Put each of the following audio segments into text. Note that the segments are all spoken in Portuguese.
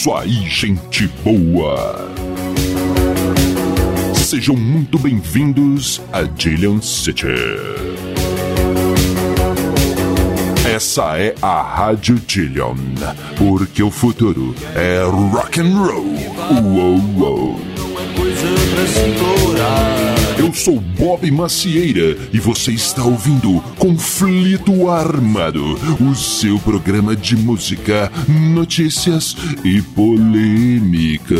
isso aí, gente boa! Sejam muito bem-vindos a Dillion City. Essa é a Rádio Dillion, porque o futuro é rock and roll. Uou, uou. Eu sou Bob Macieira e você está ouvindo Conflito Armado, o seu programa de música, notícias e polêmicas.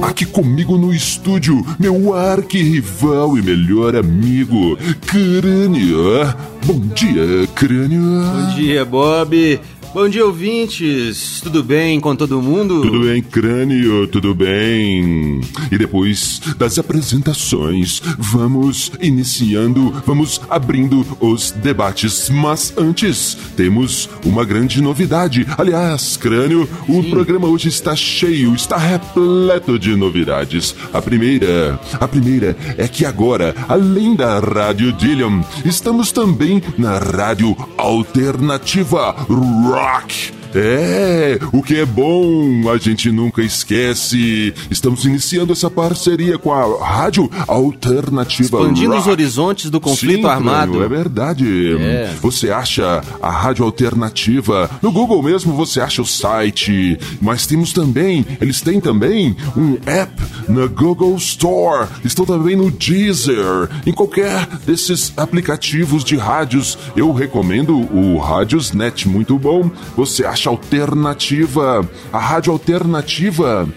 Aqui comigo no estúdio, meu arquirrival e melhor amigo, Crânio. Bom dia, Crânio. Bom dia, Bob. Bom dia, ouvintes! Tudo bem com todo mundo? Tudo bem, crânio, tudo bem. E depois das apresentações, vamos iniciando, vamos abrindo os debates. Mas antes, temos uma grande novidade. Aliás, crânio, o Sim. programa hoje está cheio, está repleto de novidades. A primeira, a primeira é que agora, além da Rádio Dillion, estamos também na Rádio Alternativa Rock rock. É, o que é bom a gente nunca esquece. Estamos iniciando essa parceria com a Rádio Alternativa Expandindo Rock. os horizontes do conflito Sim, armado. é verdade. É. Você acha a Rádio Alternativa no Google mesmo, você acha o site. Mas temos também, eles têm também um app na Google Store. Estão também no Deezer. Em qualquer desses aplicativos de rádios, eu recomendo o Rádiosnet, muito bom. Você acha alternativa, a rádio alternativa.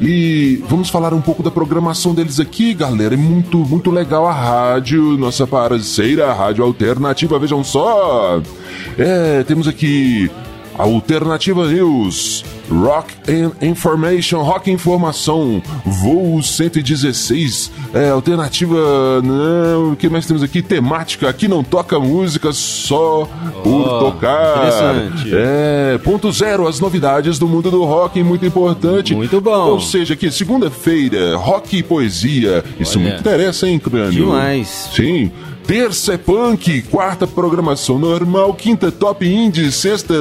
E vamos falar um pouco da programação deles aqui, galera. É muito, muito legal a rádio, nossa parceira, a Rádio Alternativa, vejam só. É, temos aqui Alternativa News, Rock Information, Rock Informação, voo 116, é, alternativa, não, o que mais temos aqui? Temática, aqui não toca música só por oh, tocar. Interessante. É, ponto zero, as novidades do mundo do rock, muito importante. Muito bom. Ou seja, aqui, segunda-feira, rock e poesia, isso Olha, me interessa, hein, Crânio? Demais. Sim. Terça é punk, quarta programação normal, quinta top indie, sexta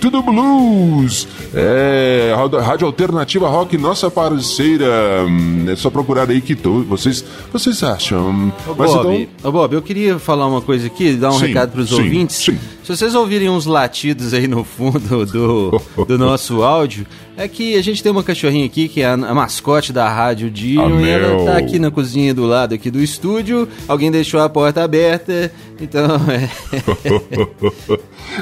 tudo blues. É, rádio alternativa rock, nossa parceira. Hum, é só procurar aí que to, vocês vocês acham. Ô, Mas Bob, então... Ô, Bob, eu queria falar uma coisa aqui, dar um sim, recado para os ouvintes. Sim. Se vocês ouvirem uns latidos aí no fundo do, do nosso áudio, é que a gente tem uma cachorrinha aqui que é a, a mascote da rádio Dinho e ela tá aqui na cozinha do lado aqui do estúdio. Alguém deixou a porta aberta, então é.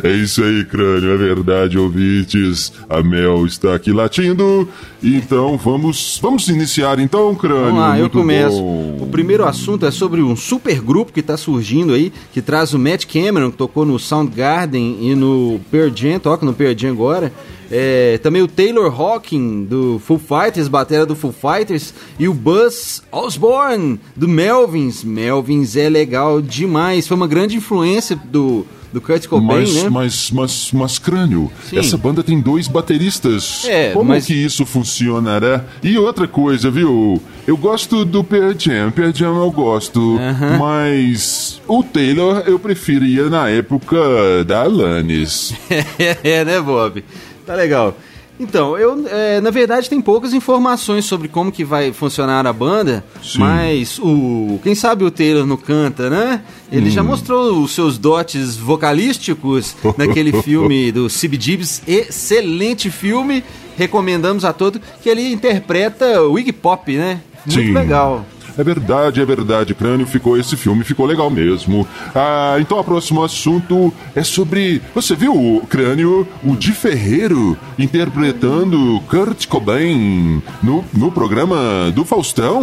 é isso aí, crânio, é verdade, ouvintes. A Mel está aqui latindo. Então vamos, vamos iniciar então, crânio. Vamos lá, eu começo. Bom. O primeiro assunto é sobre um super grupo que está surgindo aí, que traz o Matt Cameron, que tocou no Sound Garden e no Pearl Jam, toca no Pearl Jam agora. É, também o Taylor Hawking do Foo Fighters, batera do Foo Fighters, e o Buzz Osborne do Melvins. Melvins é legal demais, foi uma grande influência do do Kurt Cobain, mas, né? Mas, mas, mas crânio, Sim. essa banda tem dois bateristas. É, Como mas... que isso funcionará? E outra coisa, viu? Eu gosto do Pearl Jam, Pearl Jam eu gosto, uh -huh. mas o Taylor eu preferia na época da Alanis. é, né, Bob? Tá legal. Então, eu, é, na verdade, tem poucas informações sobre como que vai funcionar a banda, Sim. mas o quem sabe o Taylor não canta, né? Ele hum. já mostrou os seus dotes vocalísticos naquele filme do CBGBs, excelente filme, recomendamos a todos que ele interpreta o Iggy Pop, né? Muito Sim. legal. É verdade, é verdade, Crânio. Ficou esse filme, ficou legal mesmo. Ah, então o próximo assunto é sobre. Você viu o Crânio, o Di Ferreiro, interpretando Kurt Cobain no, no programa do Faustão,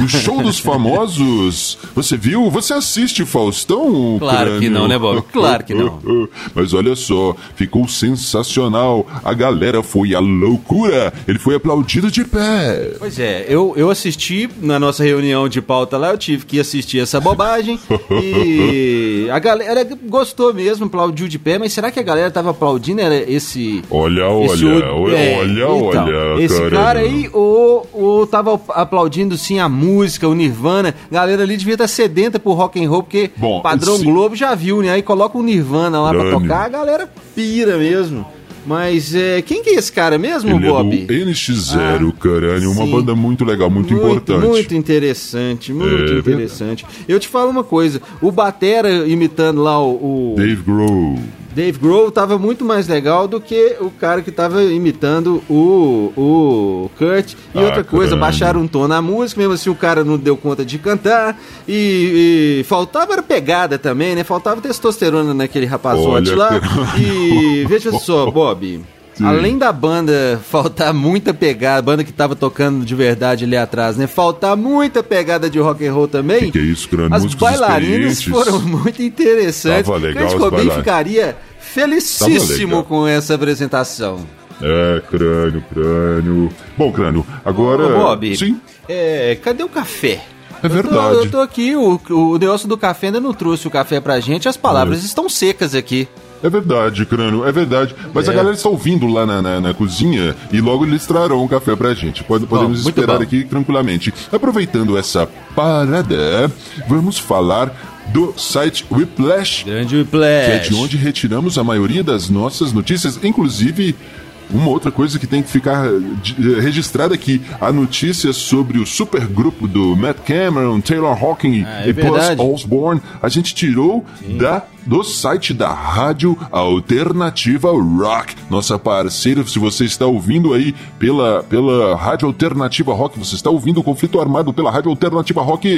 no show dos famosos. Você viu? Você assiste Faustão? Claro Crânio? que não, né, Bob? Claro que não. Mas olha só, ficou sensacional. A galera foi a loucura. Ele foi aplaudido de pé. Pois é, eu, eu assisti na nossa reunião de pauta lá, eu tive que assistir essa bobagem. e a galera gostou mesmo, aplaudiu de pé, mas será que a galera tava aplaudindo era esse. Olha, esse olha, olha, é, olha, então, olha. Esse cara, cara aí, ou, ou tava aplaudindo sim a música, o Nirvana. A galera ali devia estar sedenta pro rock and roll, porque Bom, padrão sim. Globo já viu, né? Aí coloca o Nirvana lá Dani. pra tocar, a galera pira mesmo. Mas é, quem que é esse cara mesmo, Ele Bob? É do NX0, ah, Crânio, uma banda muito legal, muito, muito, importante. Muito interessante, muito é, interessante. Eu te falo uma coisa, o Batera imitando lá o... o... Dave Grohl. Dave Grohl tava muito mais legal do que o cara que tava imitando o, o Kurt. E ah, outra coisa, caramba. baixaram um tom na música, mesmo assim o cara não deu conta de cantar. E, e faltava era pegada também, né? Faltava testosterona naquele rapazote Olha, lá. Que... E veja só, Bob. Sim. Além da banda faltar muita pegada, banda que tava tocando de verdade ali atrás, né? Faltar muita pegada de rock and roll também. Que, que é isso, grande As bailarinas foram muito interessantes. Tava legal, Kurt Cobain ficaria felicíssimo com essa apresentação. É, crânio, crânio. Bom, crânio, agora. Ô, Bob, Sim. É, cadê o café? É verdade. Eu tô, eu tô aqui, o, o Nelson do café ainda não trouxe o café pra gente, as palavras é. estão secas aqui. É verdade, crânio, é verdade. Mas é. a galera está ouvindo lá na, na, na, cozinha e logo eles trarão um café pra gente. Pode, podemos bom, esperar aqui tranquilamente. Aproveitando essa parada, vamos falar do site Whiplash. Grande Whiplash. Que é de onde retiramos a maioria das nossas notícias, inclusive uma outra coisa que tem que ficar eh, registrada aqui, a notícia sobre o supergrupo do Matt Cameron, Taylor Hawking ah, é e Buzz Osborne, a gente tirou Sim. da do site da Rádio Alternativa Rock, nossa parceira. Se você está ouvindo aí pela, pela Rádio Alternativa Rock, você está ouvindo o conflito armado pela Rádio Alternativa Rock,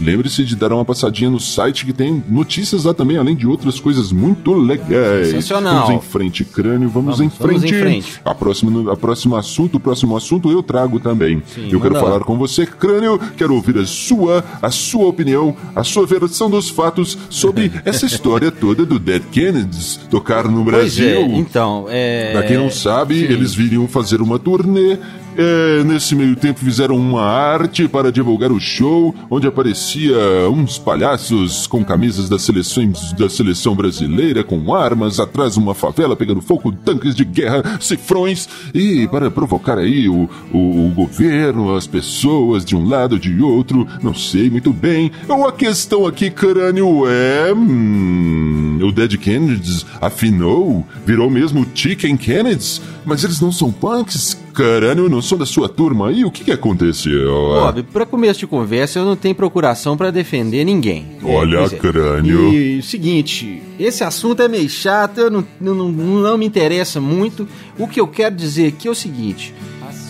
lembre-se de dar uma passadinha no site que tem notícias lá também, além de outras coisas muito legais. Sensacional. Vamos em frente, crânio, vamos, vamos em frente. Vamos em frente. A próxima, a próximo assunto, o próximo assunto eu trago também. Sim, eu quero falar lá. com você, crânio, quero ouvir a sua, a sua opinião, a sua versão dos fatos sobre essa história história toda do Dead Kennedys tocar no Brasil. É, então, é... Pra quem não sabe, Sim. eles viriam fazer uma turnê é, nesse meio tempo fizeram uma arte para divulgar o show, onde aparecia uns palhaços com camisas das seleções da seleção brasileira, com armas, atrás uma favela pegando fogo, tanques de guerra, cifrões, e para provocar aí o, o, o governo, as pessoas de um lado de outro, não sei muito bem. Ou a questão aqui, crânio, é. Hum, o Dead Kennedys afinou, virou mesmo Chicken Kennedys, mas eles não são punks, Caralho, eu não sou da sua turma. E o que, que aconteceu? Bob, pra começo de conversa, eu não tenho procuração para defender ninguém. Olha, é, crânio. E o seguinte, esse assunto é meio chato, eu não, não, não me interessa muito. O que eu quero dizer aqui é o seguinte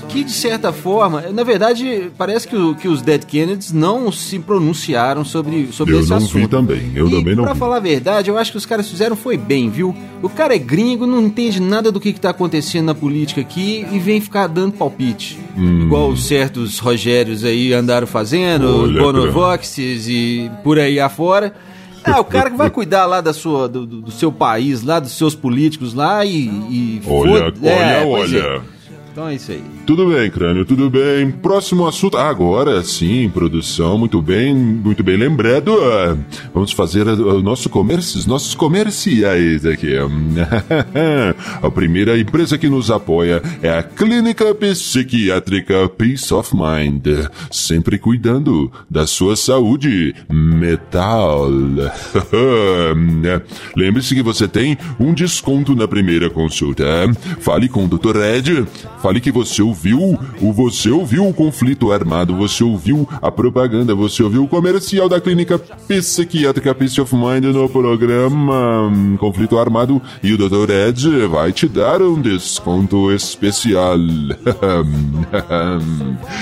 que de certa forma, na verdade, parece que, o, que os Dead Kennedys não se pronunciaram sobre, sobre eu esse assunto. Eu não vi também, eu e, também não pra vi. falar a verdade, eu acho que os caras fizeram foi bem, viu? O cara é gringo, não entende nada do que, que tá acontecendo na política aqui e vem ficar dando palpite. Hum. Igual certos Rogérios aí andaram fazendo, Bonovoxes e por aí afora. É, o cara que vai cuidar lá da sua, do, do seu país, lá dos seus políticos lá e. e olha, olha, é, olha. É. Então é isso aí. Tudo bem, Crânio, tudo bem. Próximo assunto. Agora sim, produção, muito bem, muito bem lembrado. Vamos fazer o nosso comércio, os nossos comerciais aqui. a primeira empresa que nos apoia é a Clínica Psiquiátrica Peace of Mind. Sempre cuidando da sua saúde metal. Lembre-se que você tem um desconto na primeira consulta. Fale com o Dr. Ed. Fale que você ouviu, o você ouviu o conflito armado, você ouviu a propaganda, você ouviu o comercial da clínica psiquiátrica Peace of Mind no programa Conflito Armado e o Dr. Ed vai te dar um desconto especial.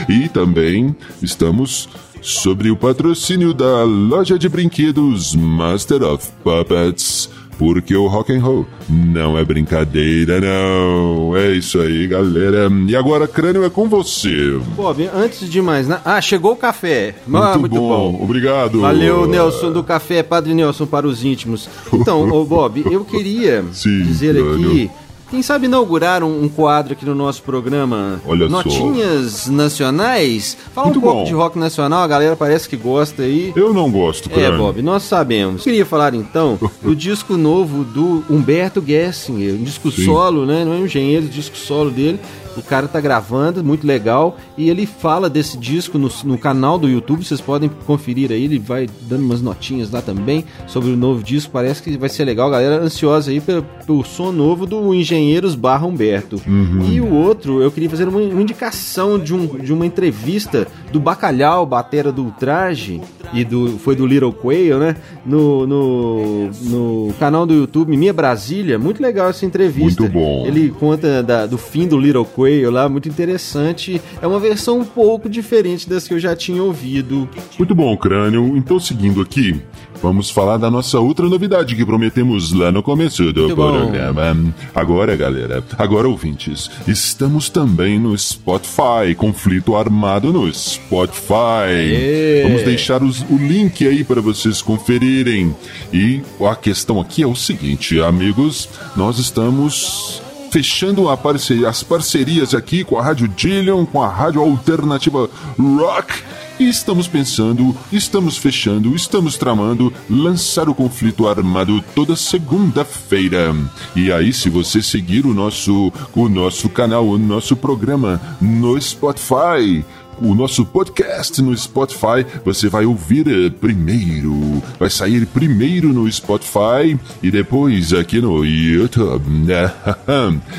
e também estamos sobre o patrocínio da loja de brinquedos Master of Puppets porque o rock and roll não é brincadeira, não. É isso aí, galera. E agora, crânio é com você. Bob, antes de mais, né? Ah, chegou o café. Muito, ah, muito bom. bom. Obrigado. Valeu, Nelson do café, Padre Nelson para os íntimos. Então, ô Bob, eu queria Sim, dizer crânio. aqui quem sabe inaugurar um, um, quadro aqui no nosso programa Olha Notinhas só. Nacionais? Fala Muito um pouco bom. de rock nacional, a galera parece que gosta aí. Eu não gosto, cara. É, Bob, nós sabemos. Queria falar então do disco novo do Humberto Gessinger, um disco Sim. solo, né? Não é um engenheiro, disco solo dele O cara tá gravando, muito legal. E ele fala desse disco no, no canal do YouTube. Vocês podem conferir aí. Ele vai dando umas notinhas lá também sobre o novo disco. Parece que vai ser legal. Galera ansiosa aí pelo, pelo som novo do Engenheiros Barra Humberto. Uhum. E o outro, eu queria fazer uma, uma indicação de, um, de uma entrevista do Bacalhau, batera do Ultraje, e do, foi do Little Quail, né? No, no, no canal do YouTube Minha Brasília. Muito legal essa entrevista. Muito bom. Ele conta da, do fim do Little Quail lá, muito interessante. É uma versão um pouco diferente das que eu já tinha ouvido. Muito bom, Crânio. Então, seguindo aqui, vamos falar da nossa outra novidade que prometemos lá no começo do muito programa. Bom. Agora, galera, agora ouvintes, estamos também no Spotify, Conflito Armado no Spotify. Vamos deixar os, o link aí para vocês conferirem. E a questão aqui é o seguinte, amigos, nós estamos fechando parceria, as parcerias aqui com a Rádio Dillion, com a Rádio Alternativa Rock. E estamos pensando, estamos fechando, estamos tramando lançar o conflito armado toda segunda-feira. E aí, se você seguir o nosso, o nosso canal, o nosso programa no Spotify, o nosso podcast no Spotify. Você vai ouvir eh, primeiro, vai sair primeiro no Spotify e depois aqui no YouTube.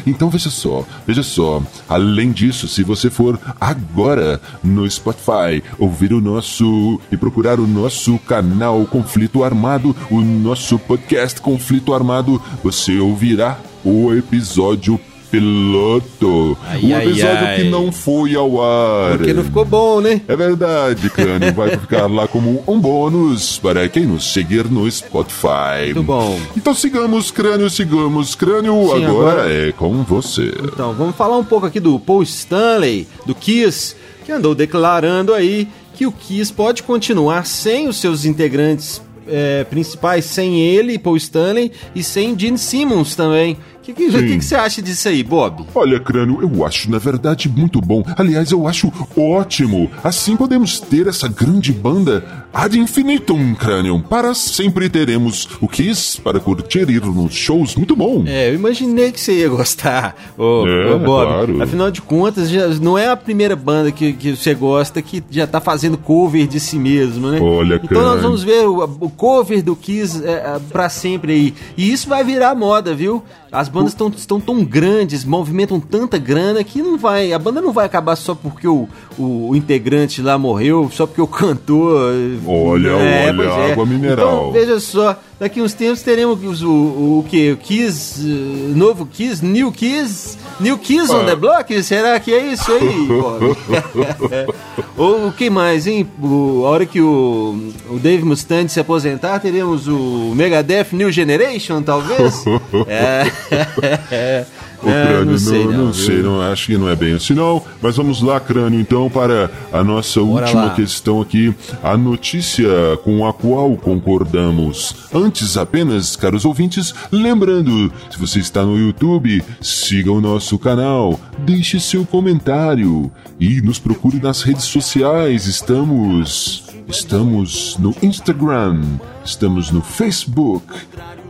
Então veja só, veja só. Além disso, se você for agora no Spotify ouvir o nosso e procurar o nosso canal Conflito Armado, o nosso podcast Conflito Armado, você ouvirá o episódio piloto. Ai, um episódio ai, ai. que não foi ao ar. Porque não ficou bom, né? É verdade, Crânio. Vai ficar lá como um bônus para quem nos seguir no Spotify. Muito bom. Então sigamos, Crânio, sigamos. Crânio, Sim, agora, agora é com você. Então, vamos falar um pouco aqui do Paul Stanley, do Kiss, que andou declarando aí que o Kiss pode continuar sem os seus integrantes é, principais, sem ele, Paul Stanley, e sem Gene Simmons também, o que, que, que, você acha disso aí, Bob? Olha, Crânio, eu acho, na verdade, muito bom. Aliás, eu acho ótimo. Assim podemos ter essa grande banda ad infinitum, Crânio. Para sempre teremos o Kiss para curtir ir nos shows. Muito bom. É, eu imaginei que você ia gostar, ô, é, ô Bob. Claro. Afinal de contas, já não é a primeira banda que, que você gosta que já tá fazendo cover de si mesmo, né? Olha, Então Crânio. nós vamos ver o, o cover do Kiss é, é para sempre aí. E isso vai virar moda, viu? As bandas estão, estão tão grandes, movimentam tanta grana que não vai. A banda não vai acabar só porque o, o, o integrante lá morreu, só porque o cantor. Olha, é, olha, é. água mineral. Então, veja só, daqui uns tempos teremos o, o, o que? O Kiss, uh, novo Kiss, New Kiss, New Kiss ah. on the Block? Será que é isso aí? Ou o que mais, hein? O, a hora que o, o Dave Mustaine se aposentar, teremos o Megadeth New Generation, talvez? é. O é, crânio, não sei, não, não, não sei, não, acho que não é bem assim não. Mas vamos lá, crânio, então, para a nossa Bora última lá. questão aqui. A notícia com a qual concordamos. Antes apenas, caros ouvintes, lembrando, se você está no YouTube, siga o nosso canal, deixe seu comentário e nos procure nas redes sociais. Estamos. Estamos no Instagram, estamos no Facebook,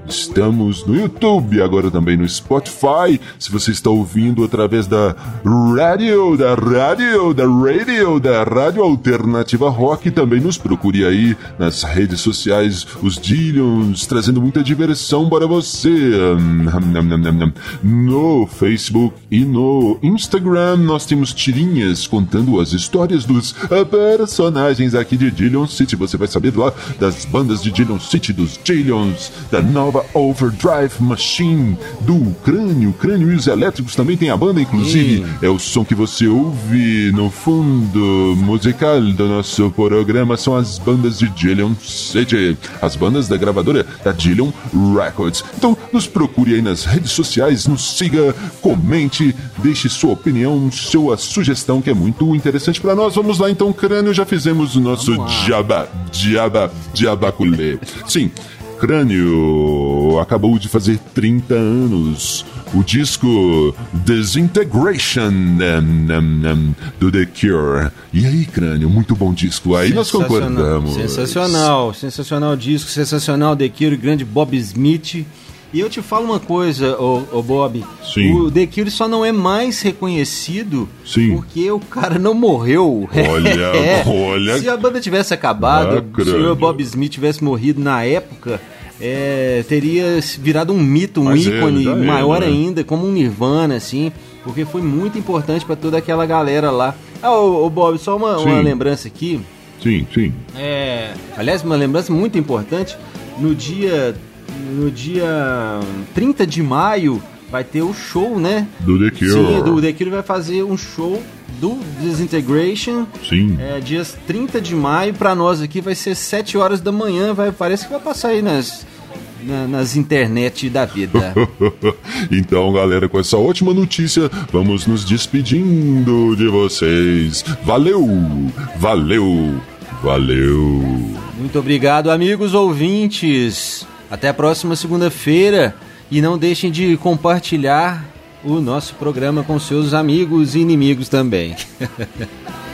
Estamos no YouTube, agora também no Spotify. Se você está ouvindo através da rádio, da rádio, da radio, da rádio alternativa rock, também nos procure aí nas redes sociais, os Dillions, trazendo muita diversão para você. No Facebook e no Instagram nós temos tirinhas contando as histórias dos personagens aqui de Dillion City. Você vai saber lá das bandas de Dillion City, dos Dillions, da nova Overdrive Machine do Crânio. Crânio e os Elétricos também tem a banda, inclusive. Sim. É o som que você ouve no fundo musical do nosso programa. São as bandas de Dillion City, as bandas da gravadora da Dillion Records. Então, nos procure aí nas redes sociais, nos siga, comente, deixe sua opinião, sua sugestão, que é muito interessante para nós. Vamos lá então, Crânio, já fizemos o nosso Jabba, Jabba, Jabaculê. Sim. Crânio acabou de fazer 30 anos. O disco Desintegration do The Cure. E aí, Crânio, muito bom disco. Aí nós concordamos. Sensacional, sensacional disco, sensacional The Cure, grande Bob Smith. E eu te falo uma coisa, ô, ô Bob. Sim. O The Cure só não é mais reconhecido Sim. porque o cara não morreu. Olha, É. olha. Se a banda tivesse acabado, se o Bob Smith tivesse morrido na época, é, teria virado um mito, um Mas é, ícone é, maior né? ainda, como um Nirvana, assim, porque foi muito importante pra toda aquela galera lá. Ah, ô, ô, Bob, só uma, uma lembrança aqui. Sim, sim. É, aliás, uma lembrança muito importante. No dia, no dia 30 de maio vai ter o show, né? Do The Cure. Sim, do The Cure vai fazer um show do Disintegration. Sim. É, dias 30 de maio, pra nós aqui vai ser 7 horas da manhã, vai, parece que vai passar aí nas, na- nas internet da vida. então, galera, com essa ótima notícia, vamos nos despedindo de vocês. Valeu! Valeu! Valeu! Muito obrigado, amigos ouvintes. Até a próxima segunda-feira. E não deixem de compartilhar o nosso programa com seus amigos e inimigos também.